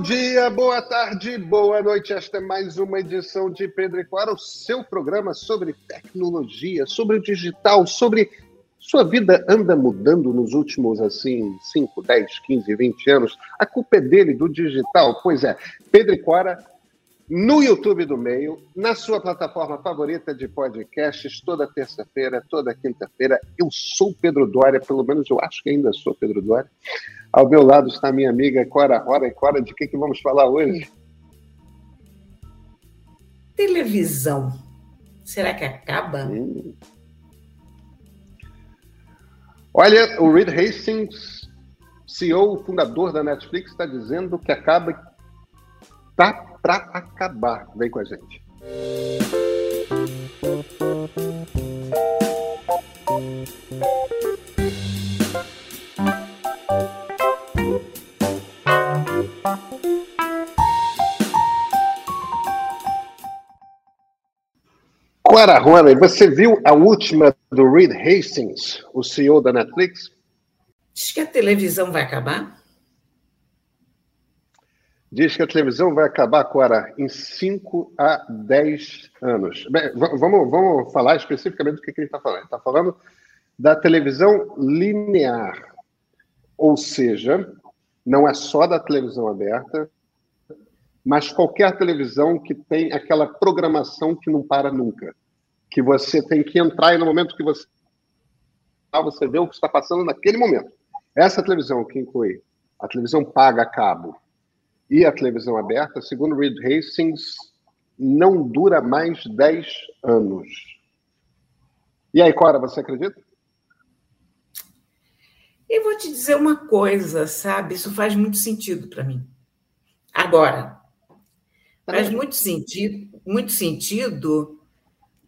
Bom dia, boa tarde, boa noite. Esta é mais uma edição de Pedro e Clara, o seu programa sobre tecnologia, sobre o digital, sobre sua vida anda mudando nos últimos, assim, 5, 10, 15, 20 anos? A culpa é dele, do digital? Pois é, Pedro e Cora, no YouTube do Meio, na sua plataforma favorita de podcasts, toda terça-feira, toda quinta-feira. Eu sou Pedro Dória, pelo menos eu acho que ainda sou Pedro Dória. Ao meu lado está minha amiga Cora Rora. E Cora, de que, que vamos falar hoje? Televisão. Será que acaba? Hum. Olha, o Reed Hastings, CEO, fundador da Netflix, está dizendo que acaba. Tá para acabar. Vem com a gente. Clara Rony, você viu a última do Reed Hastings, o CEO da Netflix? Diz que a televisão vai acabar? Diz que a televisão vai acabar, Clara, em 5 a 10 anos. Bem, vamos, vamos falar especificamente do que, que ele está falando. Ele está falando da televisão linear, ou seja, não é só da televisão aberta, mas qualquer televisão que tem aquela programação que não para nunca que você tem que entrar e no momento que você você vê o que está passando naquele momento. Essa televisão que inclui a televisão paga a cabo e a televisão aberta, segundo Reed Hastings, não dura mais 10 anos. E aí, Cora, você acredita? Eu vou te dizer uma coisa, sabe? Isso faz muito sentido para mim. Agora, faz muito sentido, muito sentido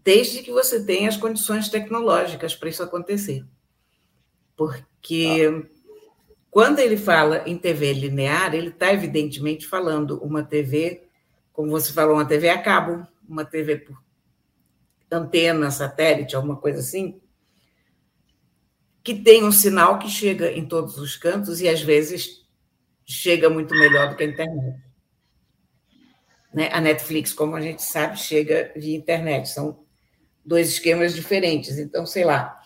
desde que você tenha as condições tecnológicas para isso acontecer. Porque ah. Quando ele fala em TV linear, ele está evidentemente falando uma TV, como você falou, uma TV a cabo, uma TV por antena, satélite, alguma coisa assim, que tem um sinal que chega em todos os cantos e às vezes chega muito melhor do que a internet. Né? A Netflix, como a gente sabe, chega via internet. São dois esquemas diferentes. Então, sei lá,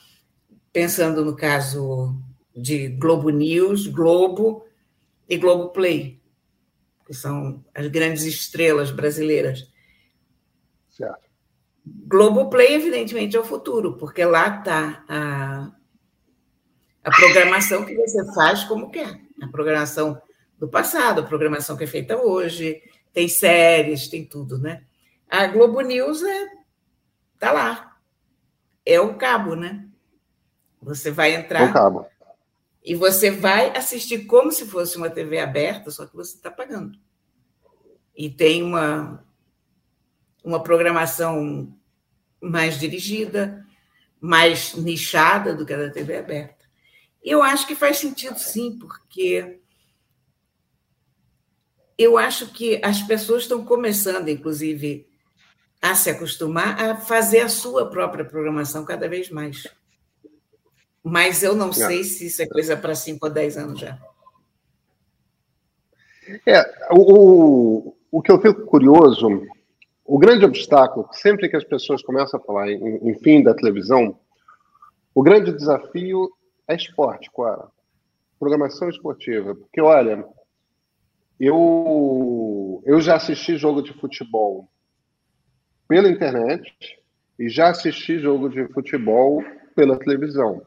pensando no caso de Globo News, Globo e Globo Play, que são as grandes estrelas brasileiras. Certo. Globo Play, evidentemente, é o futuro, porque lá está a, a programação que você faz como quer. A programação do passado, a programação que é feita hoje, tem séries, tem tudo, né? A Globo News é Tá lá. É o cabo, né? Você vai entrar. O cabo. E você vai assistir como se fosse uma TV aberta, só que você está pagando. E tem uma, uma programação mais dirigida, mais nichada do que a da TV aberta. Eu acho que faz sentido, sim, porque eu acho que as pessoas estão começando, inclusive, a se acostumar a fazer a sua própria programação cada vez mais. Mas eu não é. sei se isso é coisa para 5 ou 10 anos já. É, o, o que eu fico curioso, o grande obstáculo, sempre que as pessoas começam a falar em, em fim da televisão, o grande desafio é esporte. Programação esportiva. Porque, olha, eu, eu já assisti jogo de futebol pela internet e já assisti jogo de futebol pela televisão.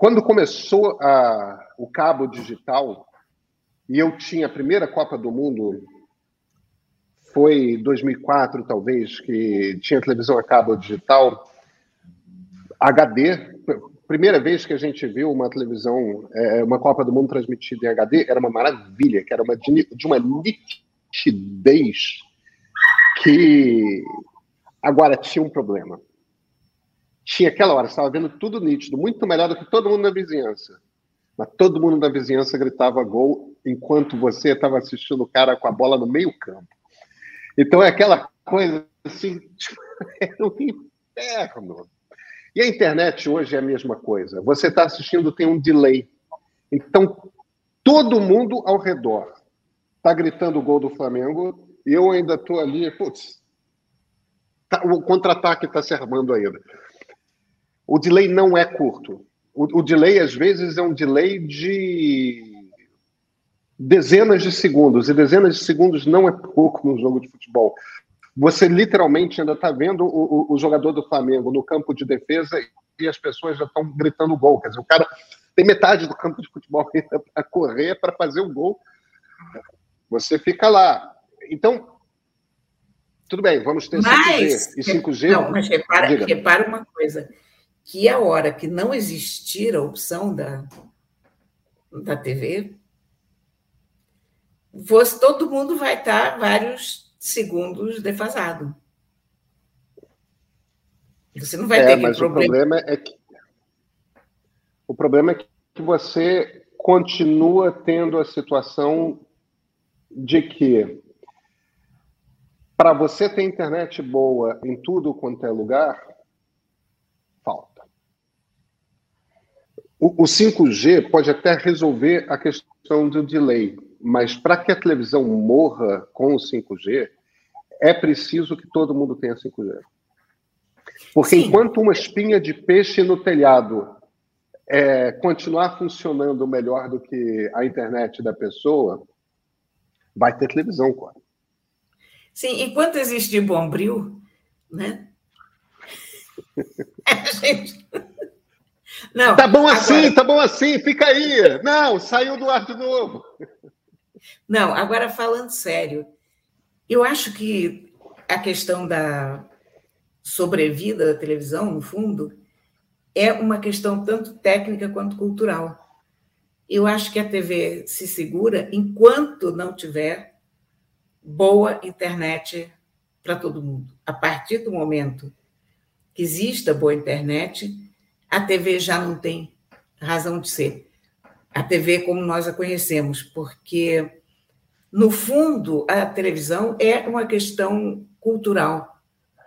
Quando começou a, o cabo digital, e eu tinha a primeira Copa do Mundo, foi 2004 talvez, que tinha televisão a cabo digital, HD, primeira vez que a gente viu uma televisão, é, uma Copa do Mundo transmitida em HD, era uma maravilha, que era uma, de, de uma nitidez que agora tinha um problema. Tinha aquela hora, estava vendo tudo nítido, muito melhor do que todo mundo na vizinhança. Mas todo mundo na vizinhança gritava gol enquanto você estava assistindo o cara com a bola no meio campo. Então é aquela coisa assim, tipo, é um inferno. E a internet hoje é a mesma coisa. Você está assistindo, tem um delay. Então, todo mundo ao redor tá gritando o gol do Flamengo e eu ainda tô ali, putz, tá, o contra-ataque está se armando ainda. O delay não é curto. O, o delay, às vezes, é um delay de dezenas de segundos, e dezenas de segundos não é pouco no jogo de futebol. Você literalmente ainda está vendo o, o, o, jogador do Flamengo no campo de defesa e as pessoas já estão gritando gol. Quer dizer, o cara tem metade do campo de futebol ainda para correr para fazer o gol. Você fica lá. Então, tudo bem, vamos ter mas, 5G e 5G. Não, mas repara, repara uma coisa: que a hora que não existir a opção da, da TV, você, todo mundo vai estar vários segundos defasado. Você não vai é, ter mas problema. O problema é que o problema é que você continua tendo a situação de que para você ter internet boa em tudo quanto é lugar, O, o 5G pode até resolver a questão do delay, mas para que a televisão morra com o 5G, é preciso que todo mundo tenha 5G. Porque Sim. enquanto uma espinha de peixe no telhado é, continuar funcionando melhor do que a internet da pessoa, vai ter televisão, claro. Sim, enquanto existir Bombril, né? gente... Não, tá bom assim, agora... tá bom assim, fica aí. Não, saiu do ar de novo. Não, agora falando sério, eu acho que a questão da sobrevida da televisão, no fundo, é uma questão tanto técnica quanto cultural. Eu acho que a TV se segura enquanto não tiver boa internet para todo mundo. A partir do momento que exista boa internet, a TV já não tem razão de ser. A TV como nós a conhecemos, porque, no fundo, a televisão é uma questão cultural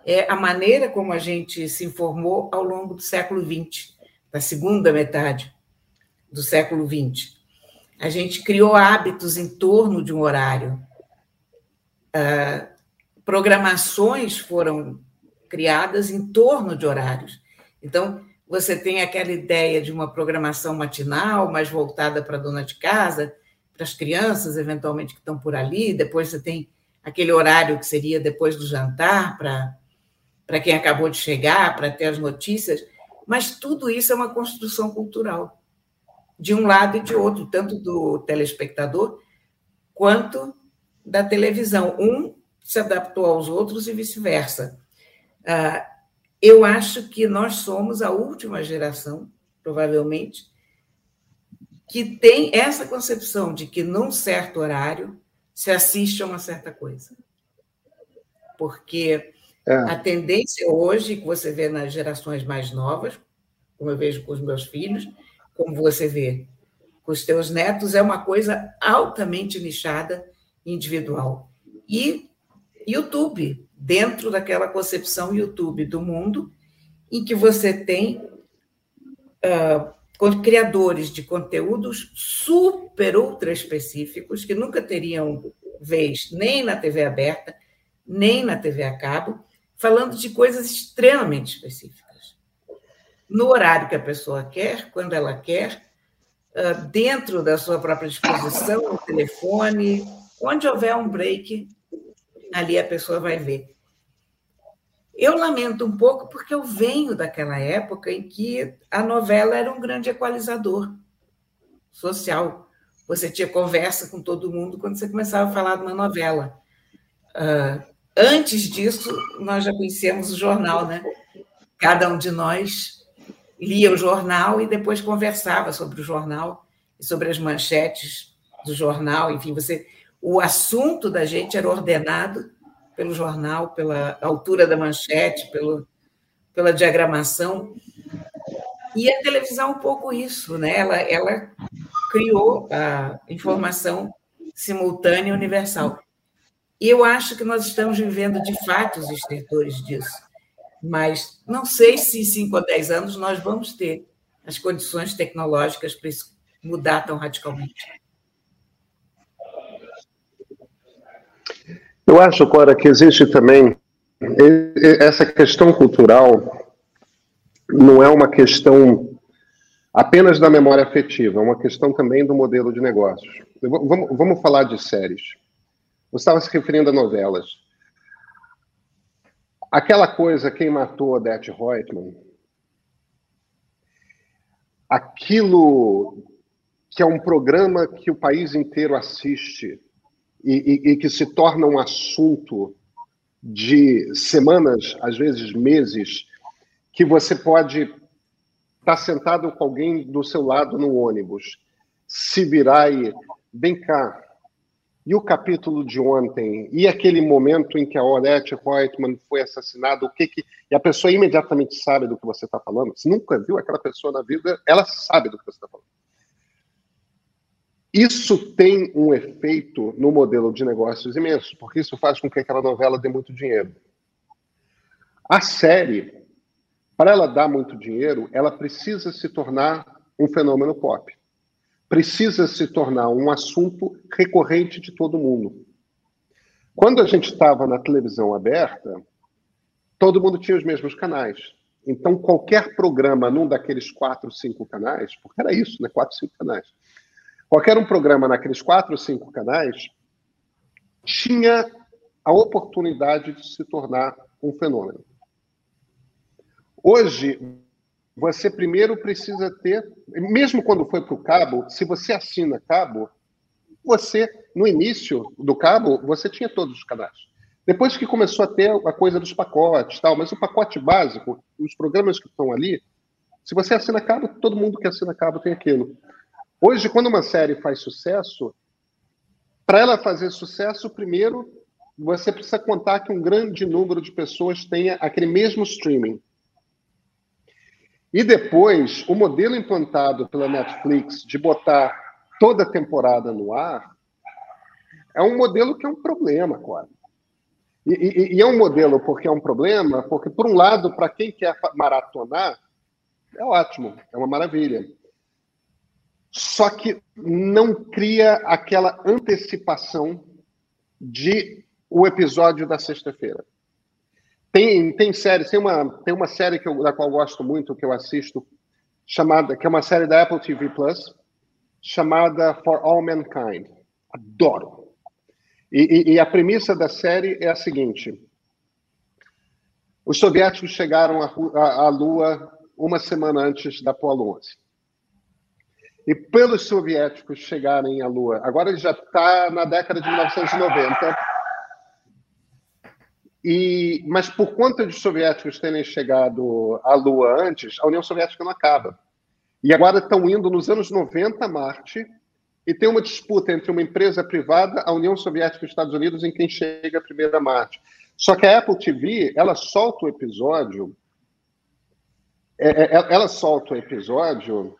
é a maneira como a gente se informou ao longo do século XX, da segunda metade do século XX. A gente criou hábitos em torno de um horário. Uh, programações foram criadas em torno de horários. Então, você tem aquela ideia de uma programação matinal, mais voltada para a dona de casa, para as crianças, eventualmente, que estão por ali. Depois você tem aquele horário que seria depois do jantar, para para quem acabou de chegar, para ter as notícias, mas tudo isso é uma construção cultural, de um lado e de outro, tanto do telespectador quanto da televisão. Um se adaptou aos outros e vice-versa. Ah, eu acho que nós somos a última geração, provavelmente, que tem essa concepção de que num certo horário se assiste a uma certa coisa. Porque é. A tendência hoje, que você vê nas gerações mais novas, como eu vejo com os meus filhos, como você vê com os teus netos, é uma coisa altamente nichada, individual. E YouTube, dentro daquela concepção YouTube do mundo, em que você tem uh, criadores de conteúdos super ultra específicos, que nunca teriam vez nem na TV aberta, nem na TV a cabo, falando de coisas extremamente específicas. No horário que a pessoa quer, quando ela quer, ah, dentro da sua própria disposição, telefone, onde houver um break, ali a pessoa vai ver. Eu lamento um pouco porque eu venho daquela época em que a novela era um grande equalizador social. Você tinha conversa com todo mundo quando você começava a falar de uma novela. Uh, Antes disso, nós já conhecíamos o jornal, né? Cada um de nós lia o jornal e depois conversava sobre o jornal e sobre as manchetes do jornal. Enfim, você, o assunto da gente era ordenado pelo jornal, pela altura da manchete, pelo, pela diagramação. E a televisão um pouco isso, né? Ela, ela criou a informação simultânea universal. E eu acho que nós estamos vivendo, de fato, os estertores disso. Mas não sei se em 5 ou 10 anos nós vamos ter as condições tecnológicas para isso mudar tão radicalmente. Eu acho, Cora, que existe também essa questão cultural não é uma questão apenas da memória afetiva, é uma questão também do modelo de negócios. Vamos, vamos falar de séries. Você estava se referindo a novelas. Aquela coisa, quem matou Odette Reutemann, aquilo que é um programa que o país inteiro assiste e, e, e que se torna um assunto de semanas, às vezes meses, que você pode estar tá sentado com alguém do seu lado no ônibus, se virar e vem cá. E o capítulo de ontem, e aquele momento em que a Orette Reutemann foi assassinada, o que que. E a pessoa imediatamente sabe do que você está falando. Se nunca viu aquela pessoa na vida, ela sabe do que você está falando. Isso tem um efeito no modelo de negócios imenso, porque isso faz com que aquela novela dê muito dinheiro. A série, para ela dar muito dinheiro, ela precisa se tornar um fenômeno pop. Precisa se tornar um assunto recorrente de todo mundo. Quando a gente estava na televisão aberta, todo mundo tinha os mesmos canais. Então, qualquer programa num daqueles quatro, cinco canais, porque era isso, né? Quatro, cinco canais Qualquer um programa naqueles quatro ou cinco canais tinha a oportunidade de se tornar um fenômeno. Hoje, você primeiro precisa ter, mesmo quando foi para o cabo, se você assina cabo, você, no início do cabo, você tinha todos os canais. Depois que começou a ter a coisa dos pacotes, tal, mas o pacote básico, os programas que estão ali, se você assina cabo, todo mundo que assina cabo tem aquilo. Hoje, quando uma série faz sucesso, para ela fazer sucesso, primeiro você precisa contar que um grande número de pessoas tenha aquele mesmo streaming. E depois, o modelo implantado pela Netflix de botar toda a temporada no ar é um modelo que é um problema, quase. E, e, e, é um modelo porque é um problema, porque, por um lado, para quem quer maratonar, é ótimo, é uma maravilha só que não cria aquela antecipação de o episódio da sexta-feira. Tem, tem séries, tem uma, tem uma série que eu, da qual eu gosto muito, que eu assisto, chamada, que é uma série da Apple TV Plus, chamada For All Mankind. Adoro. E, e, e a premissa da série é a seguinte: os soviéticos chegaram à, à, Lua uma semana antes da Apollo 11 e pelos soviéticos chegarem à Lua. Agora ele já está na década de 1990. E, mas por conta de soviéticos terem chegado à Lua antes, a União Soviética não acaba. E agora estão indo nos anos 90 a Marte e tem uma disputa entre uma empresa privada, a União Soviética e os Estados Unidos, em quem chega primeiro a Marte. Só que a Apple TV, ela solta o episódio, é, é, ela solta o episódio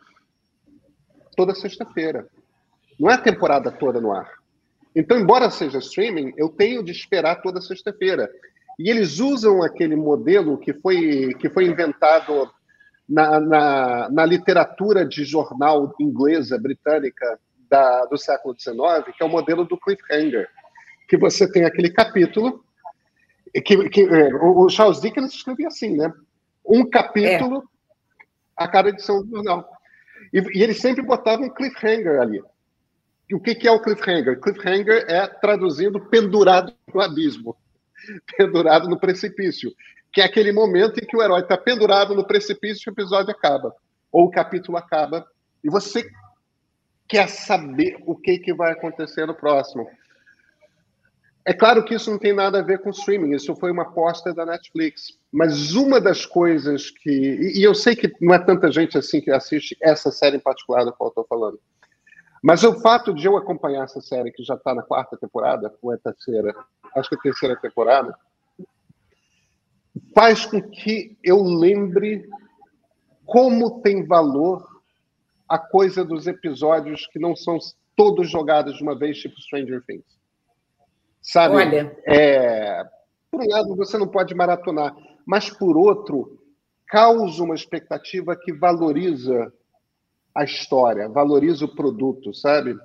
toda sexta-feira. Não é a temporada toda no ar. Então, embora seja streaming, eu tenho de esperar toda sexta-feira. E eles usam aquele modelo que foi, que foi inventado na, na, na literatura de jornal inglesa, britânica, da, do século XIX, que é o modelo do cliffhanger. Que você tem aquele capítulo. Que, que, é, o Charles Dickens escrevia assim, né? Um capítulo é. a cada edição do jornal. E, e eles sempre botavam um cliffhanger ali. E o que, que é o cliffhanger? Cliffhanger é, traduzindo, pendurado no abismo, pendurado no precipício, que é aquele momento em que o herói está pendurado no precipício e o episódio acaba, ou o capítulo acaba, e você quer saber o que, que vai acontecer no próximo. É claro que isso não tem nada a ver com streaming, isso foi uma aposta da Netflix. Mas uma das coisas que. E eu sei que não é tanta gente assim que assiste essa série em particular da qual estou falando. Mas o fato de eu acompanhar essa série, que já está na quarta temporada, ou é terceira, acho que é a terceira temporada, faz com que eu lembre como tem valor a coisa dos episódios que não são todos jogados de uma vez, tipo Stranger Things. Sabe? Olha. É, por um lado, você não pode maratonar, mas por outro, causa uma expectativa que valoriza a história, valoriza o produto, sabe?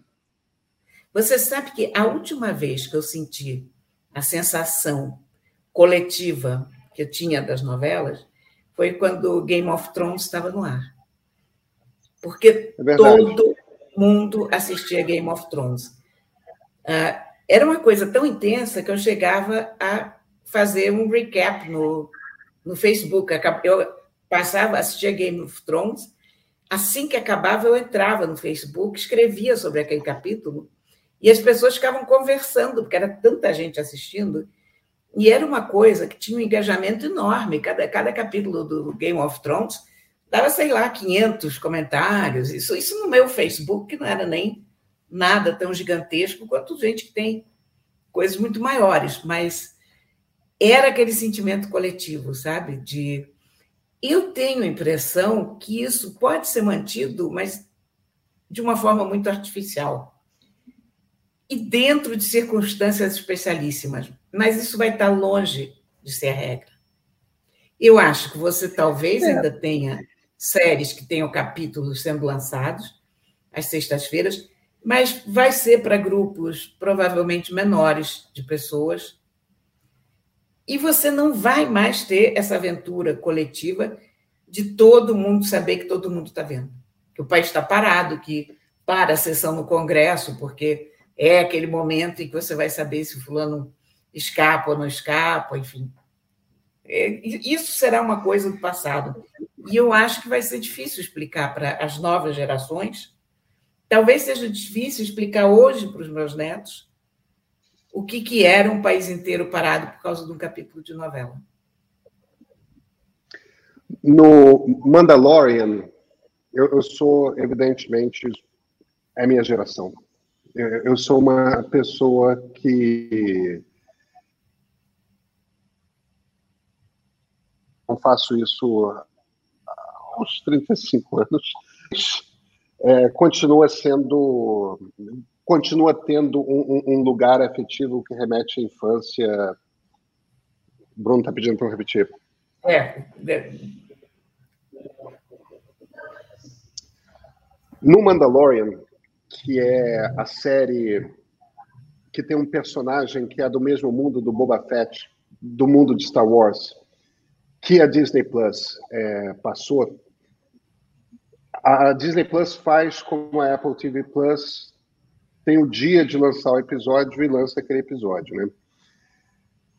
Você sabe que a última vez que eu senti a sensação coletiva que eu tinha das novelas foi quando Game of Thrones estava no ar. Porque é todo mundo assistia Game of Thrones. Uh, era uma coisa tão intensa que eu chegava a fazer um recap no, no Facebook. Eu passava, assistia Game of Thrones, assim que acabava, eu entrava no Facebook, escrevia sobre aquele capítulo, e as pessoas ficavam conversando, porque era tanta gente assistindo, e era uma coisa que tinha um engajamento enorme. Cada, cada capítulo do Game of Thrones dava, sei lá, 500 comentários. Isso, isso no meu Facebook, que não era nem nada tão gigantesco quanto gente que tem coisas muito maiores, mas era aquele sentimento coletivo, sabe? De eu tenho a impressão que isso pode ser mantido, mas de uma forma muito artificial. E dentro de circunstâncias especialíssimas. Mas isso vai estar longe de ser a regra. Eu acho que você talvez é. ainda tenha séries que tenham capítulos sendo lançados às sextas-feiras, mas vai ser para grupos provavelmente menores de pessoas. E você não vai mais ter essa aventura coletiva de todo mundo saber que todo mundo está vendo. Que o país está parado, que para a sessão no Congresso, porque é aquele momento em que você vai saber se o fulano escapa ou não escapa, enfim. É, isso será uma coisa do passado. E eu acho que vai ser difícil explicar para as novas gerações Talvez seja difícil explicar hoje para os meus netos o que, que era um país inteiro parado por causa de um capítulo de novela. No Mandalorian, eu, eu sou, evidentemente, é minha geração. Eu, eu sou uma pessoa que não faço isso há uns 35 anos é, continua sendo, continua tendo um, um, lugar afetivo que remete à infância. Bruno está pedindo para eu repetir. É. No Mandalorian, que é a série que tem um personagem que é do mesmo mundo do Boba Fett, do mundo de Star Wars, que a Disney Plus é, passou, a Disney Plus faz como a Apple TV Plus tem o dia de lançar o episódio e lança aquele episódio, né?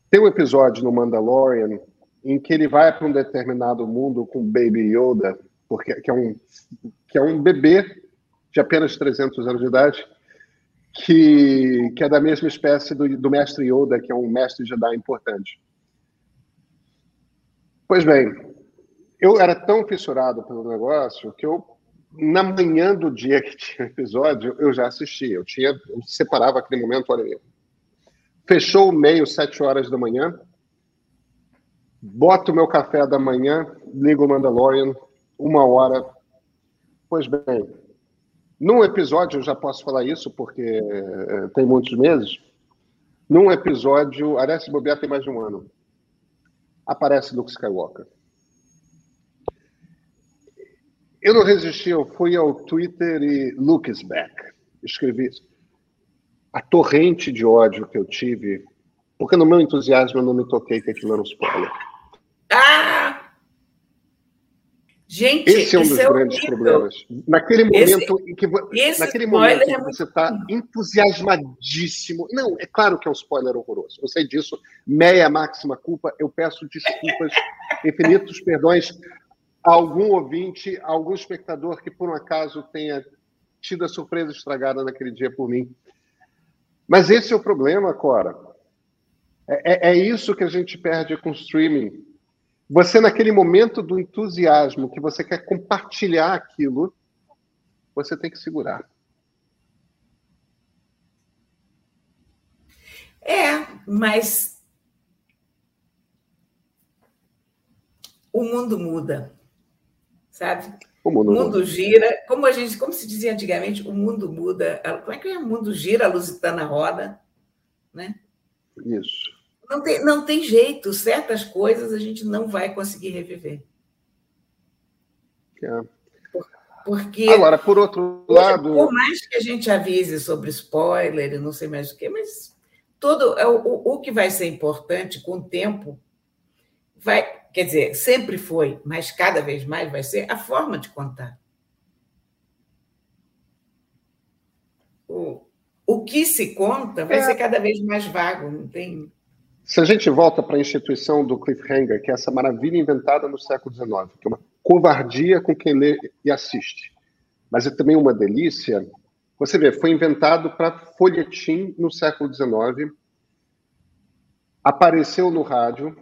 Tem um episódio no Mandalorian em que ele vai para um determinado mundo com Baby Yoda, porque que é um que é um bebê de apenas 300 anos de idade, que, que é da mesma espécie do, do mestre Yoda, que é um mestre Jedi importante. Pois bem, eu era tão fissurado pelo negócio que eu, na manhã do dia que tinha episódio, eu já assistia. Eu tinha, eu separava aquele momento, olha, fechou o meio, sete horas da manhã, boto o meu café da manhã, ligo o Mandalorian, uma hora. Pois bem, num episódio, eu já posso falar isso porque é, tem muitos meses, num episódio, aliás, se bobear tem mais de um ano, aparece Luke Skywalker. Eu não resisti, eu fui ao Twitter e Luke is back. Escrevi isso. A torrente de ódio que eu tive, porque no meu entusiasmo eu não me toquei que aquilo era um spoiler. Ah! Gente, esse é um dos é grandes horrível. problemas. Naquele momento esse, em que naquele momento é você está entusiasmadíssimo. Não, é claro que é um spoiler horroroso. Eu sei disso. Meia máxima culpa. Eu peço desculpas, infinitos perdões algum ouvinte, algum espectador que por um acaso tenha tido a surpresa estragada naquele dia por mim. Mas esse é o problema, Cora. É, é, é isso que a gente perde com streaming. Você, naquele momento do entusiasmo, que você quer compartilhar aquilo, você tem que segurar. É, mas o mundo muda sabe? O mundo, mundo gira, como a gente, como se dizia antigamente, o mundo muda. Como é que é? O mundo gira, a lusitana roda, né? Isso. Não tem, não tem jeito, certas coisas a gente não vai conseguir reviver. É. Porque. Agora, por outro lado. Por mais que a gente avise sobre spoiler e não sei mais o quê, mas todo é o, o que vai ser importante com o tempo vai, quer dizer, sempre foi, mas cada vez mais vai ser a forma de contar. O, o que se conta vai é. ser cada vez mais vago, não tem. Se a gente volta para a instituição do cliffhanger, que é essa maravilha inventada no século XIX, que é uma covardia com quem lê e assiste, mas é também uma delícia. Você vê, foi inventado para folhetim no século XIX, apareceu no rádio,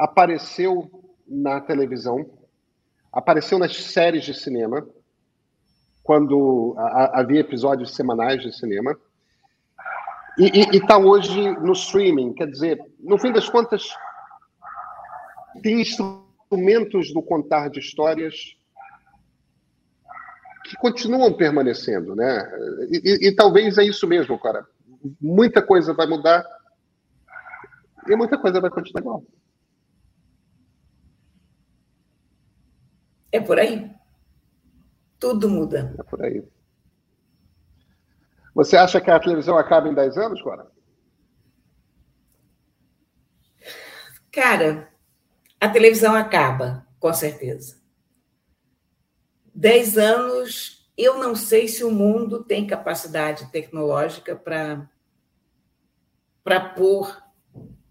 apareceu na televisão, apareceu nas séries de cinema, quando havia episódios semanais de cinema, e está hoje no streaming. Quer dizer, no fim das contas, tem instrumentos do contar de histórias que continuam permanecendo, né? E, e, e, talvez é isso mesmo, cara. Muita coisa vai mudar e muita coisa vai continuar igual. É por aí. Tudo muda. É por aí. Você acha que a televisão acaba em 10 anos, Cora? Cara, a televisão acaba, com certeza. 10 anos, eu não sei se o mundo tem capacidade tecnológica para para pôr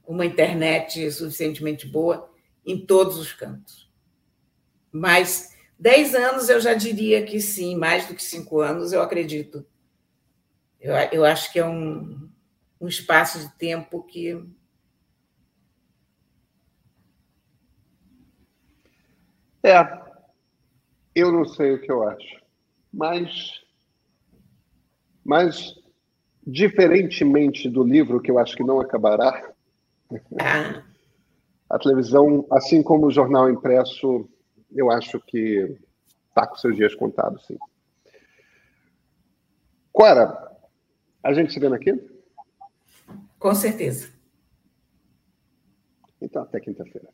uma internet suficientemente boa em todos os cantos. Mas 10 anos eu já diria que sim, mais do que cinco anos, eu acredito. Eu, eu acho que é um, um espaço de tempo que. É, eu não sei o que eu acho, mas, mas diferentemente do livro, que eu acho que não acabará, ah. a televisão, assim como o jornal impresso, eu acho que está com seus dias contados, sim. Cora, a gente se vê aqui? Com certeza. Então, até quinta-feira.